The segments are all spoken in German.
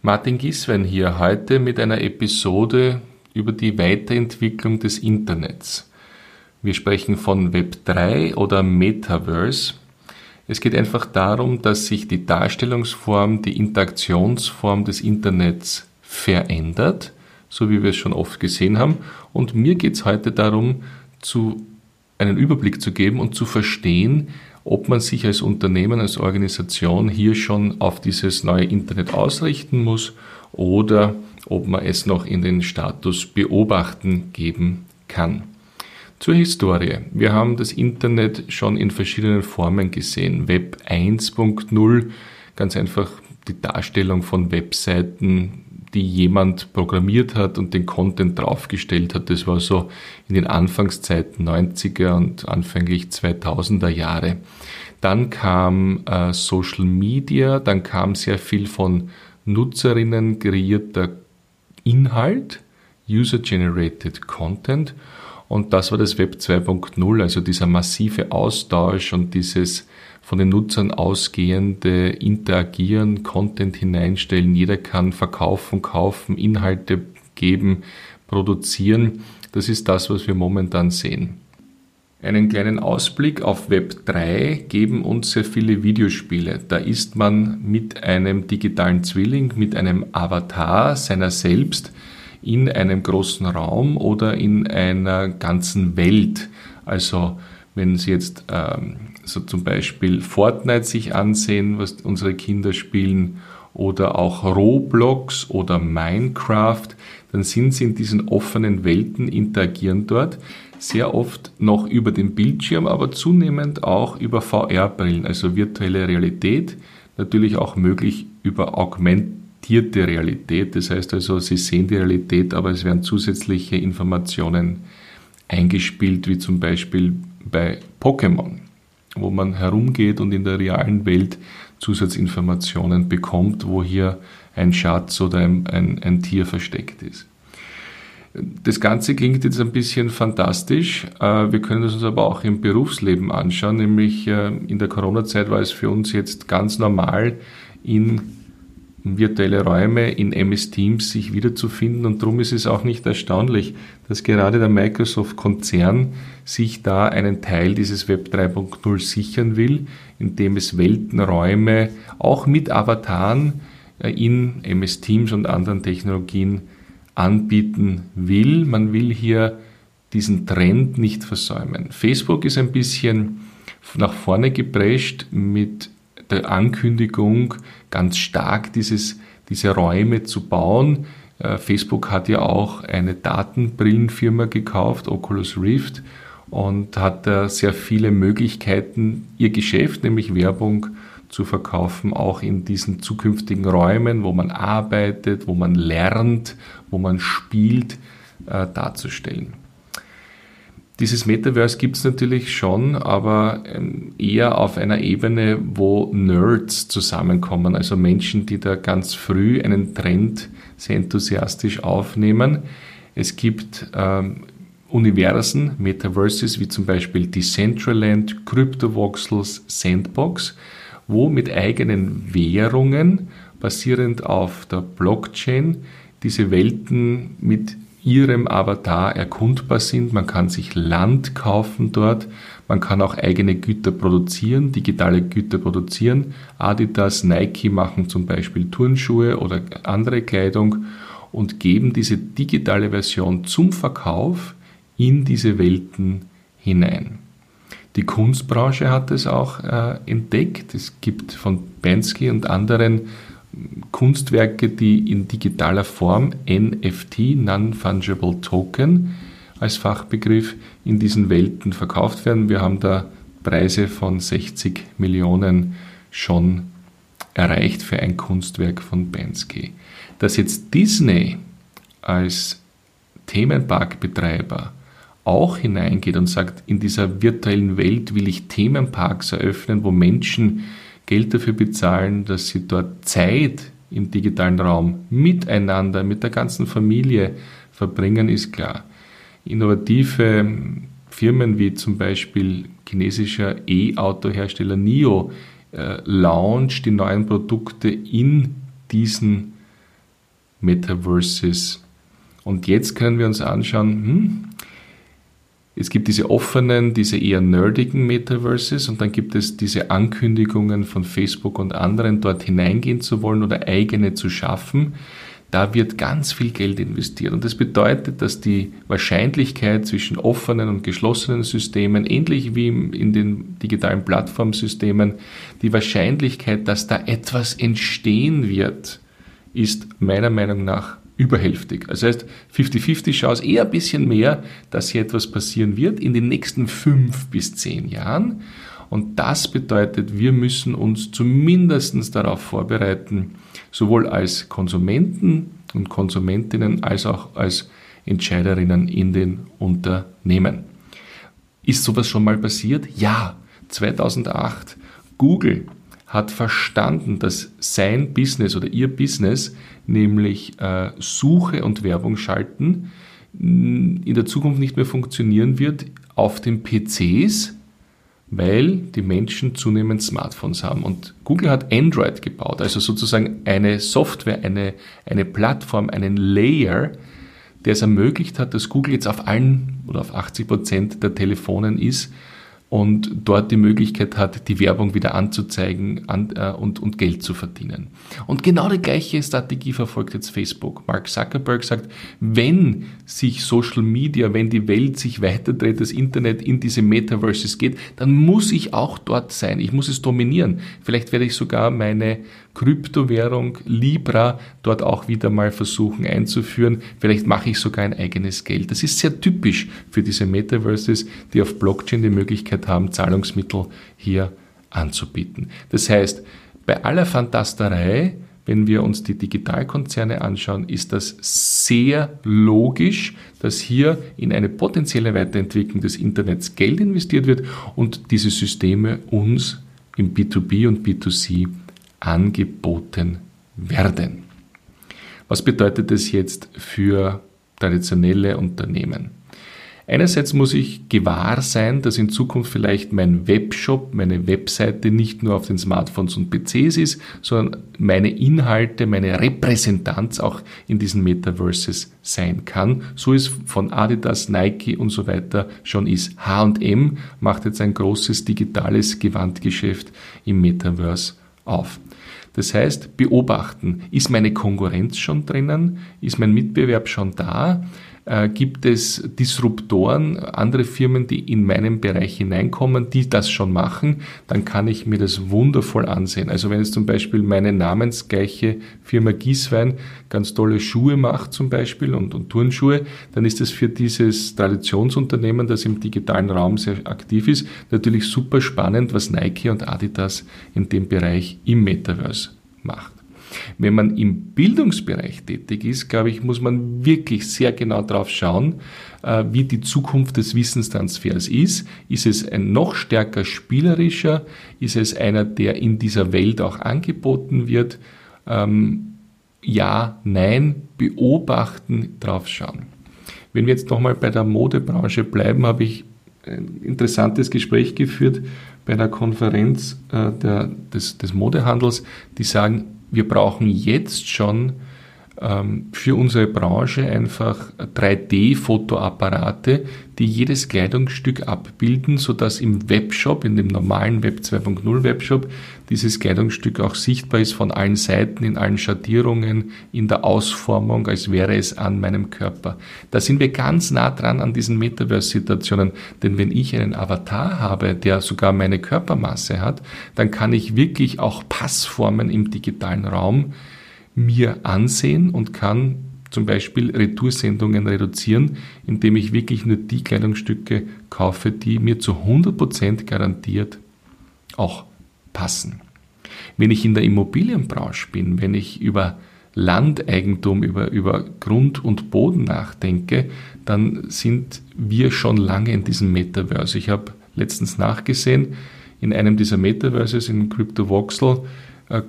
Martin Giswen hier heute mit einer Episode über die Weiterentwicklung des Internets. Wir sprechen von Web 3 oder Metaverse. Es geht einfach darum, dass sich die Darstellungsform, die Interaktionsform des Internets verändert, so wie wir es schon oft gesehen haben. Und mir geht es heute darum, zu, einen Überblick zu geben und zu verstehen, ob man sich als Unternehmen, als Organisation hier schon auf dieses neue Internet ausrichten muss oder ob man es noch in den Status beobachten geben kann. Zur Historie. Wir haben das Internet schon in verschiedenen Formen gesehen. Web 1.0, ganz einfach die Darstellung von Webseiten, die jemand programmiert hat und den Content draufgestellt hat. Das war so in den Anfangszeiten 90er und anfänglich 2000er Jahre. Dann kam äh, Social Media, dann kam sehr viel von Nutzerinnen kreierter Inhalt, User-Generated Content. Und das war das Web 2.0, also dieser massive Austausch und dieses von den Nutzern ausgehende Interagieren, Content hineinstellen. Jeder kann verkaufen, kaufen, Inhalte geben, produzieren. Das ist das, was wir momentan sehen. Einen kleinen Ausblick auf Web 3 geben uns sehr viele Videospiele. Da ist man mit einem digitalen Zwilling, mit einem Avatar seiner selbst in einem großen Raum oder in einer ganzen Welt. Also wenn Sie jetzt ähm, so zum Beispiel Fortnite sich ansehen, was unsere Kinder spielen, oder auch Roblox oder Minecraft, dann sind sie in diesen offenen Welten, interagieren dort sehr oft noch über den Bildschirm, aber zunehmend auch über VR-Brillen, also virtuelle Realität, natürlich auch möglich über augmentierte Realität. Das heißt also, Sie sehen die Realität, aber es werden zusätzliche Informationen eingespielt, wie zum Beispiel bei Pokémon, wo man herumgeht und in der realen Welt Zusatzinformationen bekommt, wo hier ein Schatz oder ein, ein, ein Tier versteckt ist. Das Ganze klingt jetzt ein bisschen fantastisch. Äh, wir können es uns aber auch im Berufsleben anschauen, nämlich äh, in der Corona-Zeit war es für uns jetzt ganz normal, in virtuelle Räume in MS Teams sich wiederzufinden und darum ist es auch nicht erstaunlich, dass gerade der Microsoft-Konzern sich da einen Teil dieses Web 3.0 sichern will, indem es Weltenräume auch mit Avataren äh, in MS Teams und anderen Technologien anbieten will. Man will hier diesen Trend nicht versäumen. Facebook ist ein bisschen nach vorne geprescht mit der Ankündigung, ganz stark dieses, diese Räume zu bauen. Äh, Facebook hat ja auch eine Datenbrillenfirma gekauft, Oculus Rift, und hat da sehr viele Möglichkeiten, ihr Geschäft, nämlich Werbung, zu verkaufen, auch in diesen zukünftigen Räumen, wo man arbeitet, wo man lernt, wo man spielt, äh, darzustellen. Dieses Metaverse gibt es natürlich schon, aber ähm, eher auf einer Ebene, wo Nerds zusammenkommen, also Menschen, die da ganz früh einen Trend sehr enthusiastisch aufnehmen. Es gibt ähm, Universen, Metaverses, wie zum Beispiel Decentraland, Cryptovoxels, Sandbox, wo mit eigenen Währungen basierend auf der Blockchain diese Welten mit ihrem Avatar erkundbar sind. Man kann sich Land kaufen dort. Man kann auch eigene Güter produzieren, digitale Güter produzieren. Adidas, Nike machen zum Beispiel Turnschuhe oder andere Kleidung und geben diese digitale Version zum Verkauf in diese Welten hinein. Die Kunstbranche hat es auch äh, entdeckt. Es gibt von Bansky und anderen Kunstwerke, die in digitaler Form NFT, Non-Fungible Token, als Fachbegriff in diesen Welten verkauft werden. Wir haben da Preise von 60 Millionen schon erreicht für ein Kunstwerk von Bansky. Dass jetzt Disney als Themenparkbetreiber auch hineingeht und sagt, in dieser virtuellen Welt will ich Themenparks eröffnen, wo Menschen Geld dafür bezahlen, dass sie dort Zeit im digitalen Raum miteinander, mit der ganzen Familie verbringen, ist klar. Innovative Firmen wie zum Beispiel chinesischer E-Auto-Hersteller NIO äh, launcht die neuen Produkte in diesen Metaverses. Und jetzt können wir uns anschauen, hm, es gibt diese offenen, diese eher nerdigen Metaverses und dann gibt es diese Ankündigungen von Facebook und anderen, dort hineingehen zu wollen oder eigene zu schaffen. Da wird ganz viel Geld investiert. Und das bedeutet, dass die Wahrscheinlichkeit zwischen offenen und geschlossenen Systemen, ähnlich wie in den digitalen Plattformsystemen, die Wahrscheinlichkeit, dass da etwas entstehen wird, ist meiner Meinung nach überhälftig. Also heißt 50-50 Chance, eher ein bisschen mehr, dass hier etwas passieren wird in den nächsten fünf bis zehn Jahren. Und das bedeutet, wir müssen uns zumindest darauf vorbereiten, sowohl als Konsumenten und Konsumentinnen als auch als Entscheiderinnen in den Unternehmen. Ist sowas schon mal passiert? Ja, 2008. Google hat verstanden, dass sein Business oder ihr Business, nämlich äh, Suche und Werbung schalten, in der Zukunft nicht mehr funktionieren wird auf den PCs, weil die Menschen zunehmend Smartphones haben. Und Google hat Android gebaut, also sozusagen eine Software, eine, eine Plattform, einen Layer, der es ermöglicht hat, dass Google jetzt auf allen oder auf 80 Prozent der Telefonen ist und dort die Möglichkeit hat, die Werbung wieder anzuzeigen an, äh, und, und Geld zu verdienen. Und genau die gleiche Strategie verfolgt jetzt Facebook. Mark Zuckerberg sagt, wenn sich Social Media, wenn die Welt sich weiterdreht, das Internet in diese Metaverses geht, dann muss ich auch dort sein. Ich muss es dominieren. Vielleicht werde ich sogar meine Kryptowährung Libra dort auch wieder mal versuchen einzuführen. Vielleicht mache ich sogar ein eigenes Geld. Das ist sehr typisch für diese Metaverses, die auf Blockchain die Möglichkeit haben, Zahlungsmittel hier anzubieten. Das heißt, bei aller Fantasterei, wenn wir uns die Digitalkonzerne anschauen, ist das sehr logisch, dass hier in eine potenzielle Weiterentwicklung des Internets Geld investiert wird und diese Systeme uns im B2B und B2C angeboten werden. Was bedeutet das jetzt für traditionelle Unternehmen? Einerseits muss ich gewahr sein, dass in Zukunft vielleicht mein Webshop, meine Webseite nicht nur auf den Smartphones und PCs ist, sondern meine Inhalte, meine Repräsentanz auch in diesen Metaverses sein kann, so es von Adidas, Nike und so weiter schon ist. H&M macht jetzt ein großes digitales Gewandgeschäft im Metaverse auf. Das heißt, beobachten, ist meine Konkurrenz schon drinnen, ist mein Mitbewerb schon da, äh, gibt es Disruptoren, andere Firmen, die in meinen Bereich hineinkommen, die das schon machen, dann kann ich mir das wundervoll ansehen. Also wenn jetzt zum Beispiel meine namensgleiche Firma Gieswein ganz tolle Schuhe macht zum Beispiel und, und Turnschuhe, dann ist das für dieses Traditionsunternehmen, das im digitalen Raum sehr aktiv ist, natürlich super spannend, was Nike und Adidas in dem Bereich im Metaverse macht. Wenn man im Bildungsbereich tätig ist, glaube ich, muss man wirklich sehr genau drauf schauen, äh, wie die Zukunft des Wissenstransfers ist. Ist es ein noch stärker spielerischer? Ist es einer, der in dieser Welt auch angeboten wird? Ähm, ja, nein, beobachten, drauf schauen. Wenn wir jetzt nochmal bei der Modebranche bleiben, habe ich ein interessantes Gespräch geführt bei einer Konferenz äh, der, des, des Modehandels, die sagen, wir brauchen jetzt schon für unsere Branche einfach 3D-Fotoapparate, die jedes Kleidungsstück abbilden, sodass im Webshop, in dem normalen Web 2.0 Webshop, dieses Kleidungsstück auch sichtbar ist von allen Seiten, in allen Schattierungen, in der Ausformung, als wäre es an meinem Körper. Da sind wir ganz nah dran an diesen Metaverse-Situationen, denn wenn ich einen Avatar habe, der sogar meine Körpermasse hat, dann kann ich wirklich auch Passformen im digitalen Raum mir ansehen und kann zum Beispiel Retoursendungen reduzieren, indem ich wirklich nur die Kleidungsstücke kaufe, die mir zu 100% garantiert auch passen. Wenn ich in der Immobilienbranche bin, wenn ich über Landeigentum, über, über Grund und Boden nachdenke, dann sind wir schon lange in diesem Metaverse. Ich habe letztens nachgesehen, in einem dieser Metaverses, in CryptoVoxel,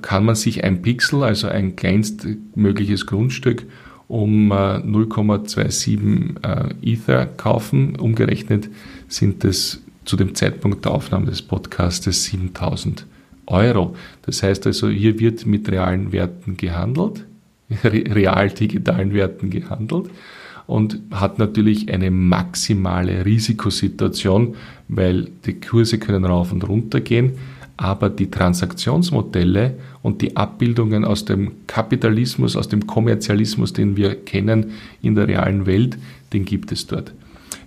kann man sich ein Pixel, also ein kleinstmögliches Grundstück, um 0,27 äh, Ether kaufen. Umgerechnet sind es zu dem Zeitpunkt der Aufnahme des Podcastes 7000 Euro. Das heißt also, hier wird mit realen Werten gehandelt. real-digitalen Werten gehandelt und hat natürlich eine maximale Risikosituation, weil die Kurse können rauf und runter gehen, aber die Transaktionsmodelle und die Abbildungen aus dem Kapitalismus, aus dem Kommerzialismus, den wir kennen in der realen Welt, den gibt es dort.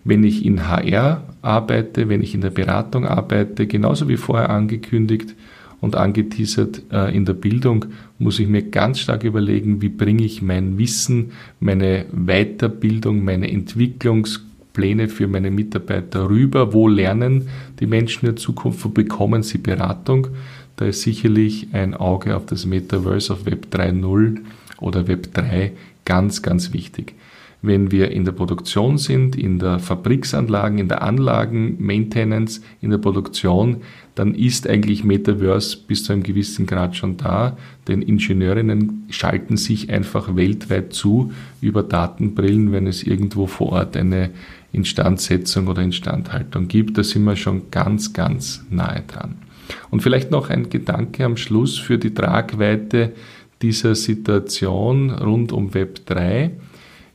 Wenn ich in HR arbeite, wenn ich in der Beratung arbeite, genauso wie vorher angekündigt, und angeteasert äh, in der Bildung, muss ich mir ganz stark überlegen, wie bringe ich mein Wissen, meine Weiterbildung, meine Entwicklungspläne für meine Mitarbeiter rüber, wo lernen die Menschen in Zukunft, wo bekommen sie Beratung. Da ist sicherlich ein Auge auf das Metaverse, auf Web 3.0 oder Web 3 ganz, ganz wichtig wenn wir in der Produktion sind, in der Fabriksanlagen, in der Anlagen, Maintenance, in der Produktion, dann ist eigentlich Metaverse bis zu einem gewissen Grad schon da, denn Ingenieurinnen schalten sich einfach weltweit zu über Datenbrillen, wenn es irgendwo vor Ort eine Instandsetzung oder Instandhaltung gibt. Da sind wir schon ganz, ganz nahe dran. Und vielleicht noch ein Gedanke am Schluss für die Tragweite dieser Situation rund um Web 3.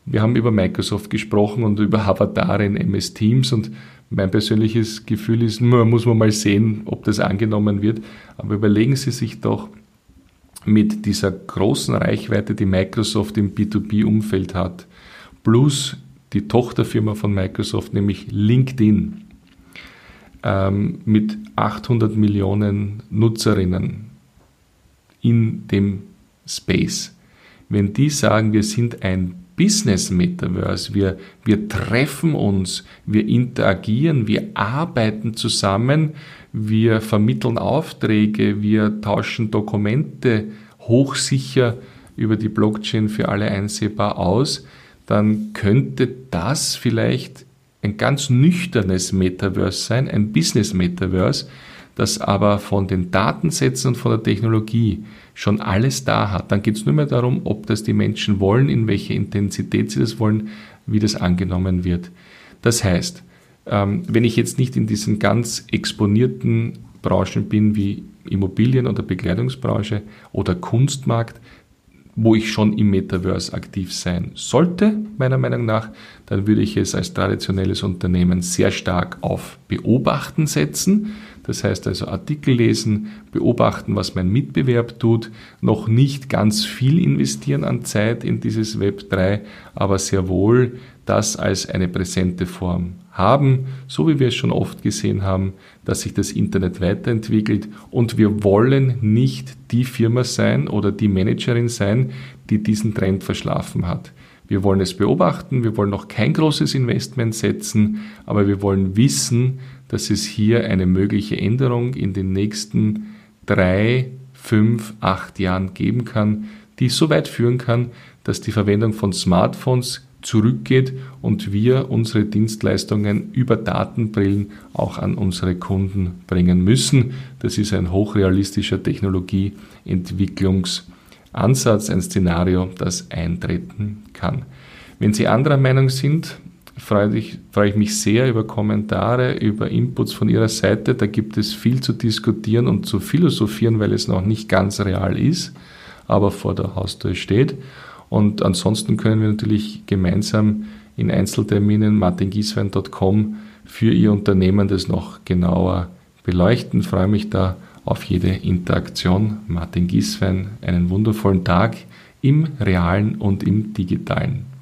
Wir haben über Microsoft gesprochen und über Avatare in MS Teams und mein persönliches Gefühl ist, muss man mal sehen, ob das angenommen wird. Aber überlegen Sie sich doch mit dieser großen Reichweite, die Microsoft im B2B-Umfeld hat, plus die Tochterfirma von Microsoft, nämlich LinkedIn, ähm, mit 800 Millionen Nutzerinnen in dem Space. Wenn die sagen, wir sind ein Business Metaverse. Wir, wir treffen uns, wir interagieren, wir arbeiten zusammen, wir vermitteln Aufträge, wir tauschen Dokumente hochsicher über die Blockchain für alle einsehbar aus, dann könnte das vielleicht ein ganz nüchternes Metaverse sein, ein Business Metaverse, das aber von den Datensätzen und von der Technologie schon alles da hat. Dann geht es nur mehr darum, ob das die Menschen wollen, in welcher Intensität sie das wollen, wie das angenommen wird. Das heißt, ähm, wenn ich jetzt nicht in diesen ganz exponierten Branchen bin wie Immobilien- oder Bekleidungsbranche oder Kunstmarkt, wo ich schon im Metaverse aktiv sein sollte, meiner Meinung nach, dann würde ich es als traditionelles Unternehmen sehr stark auf Beobachten setzen. Das heißt also Artikel lesen, beobachten, was mein Mitbewerb tut, noch nicht ganz viel investieren an Zeit in dieses Web 3, aber sehr wohl das als eine präsente Form haben, so wie wir es schon oft gesehen haben, dass sich das Internet weiterentwickelt und wir wollen nicht die Firma sein oder die Managerin sein, die diesen Trend verschlafen hat. Wir wollen es beobachten, wir wollen noch kein großes Investment setzen, aber wir wollen wissen, dass es hier eine mögliche Änderung in den nächsten drei, fünf, acht Jahren geben kann, die so weit führen kann, dass die Verwendung von Smartphones zurückgeht und wir unsere Dienstleistungen über Datenbrillen auch an unsere Kunden bringen müssen. Das ist ein hochrealistischer Technologieentwicklungsansatz, ein Szenario, das eintreten kann. Wenn Sie anderer Meinung sind, freue ich, freue ich mich sehr über Kommentare, über Inputs von Ihrer Seite. Da gibt es viel zu diskutieren und zu philosophieren, weil es noch nicht ganz real ist, aber vor der Haustür steht. Und ansonsten können wir natürlich gemeinsam in Einzelterminen martingieswein.com für Ihr Unternehmen das noch genauer beleuchten. Ich freue mich da auf jede Interaktion. Martin Gieswein, einen wundervollen Tag im realen und im digitalen.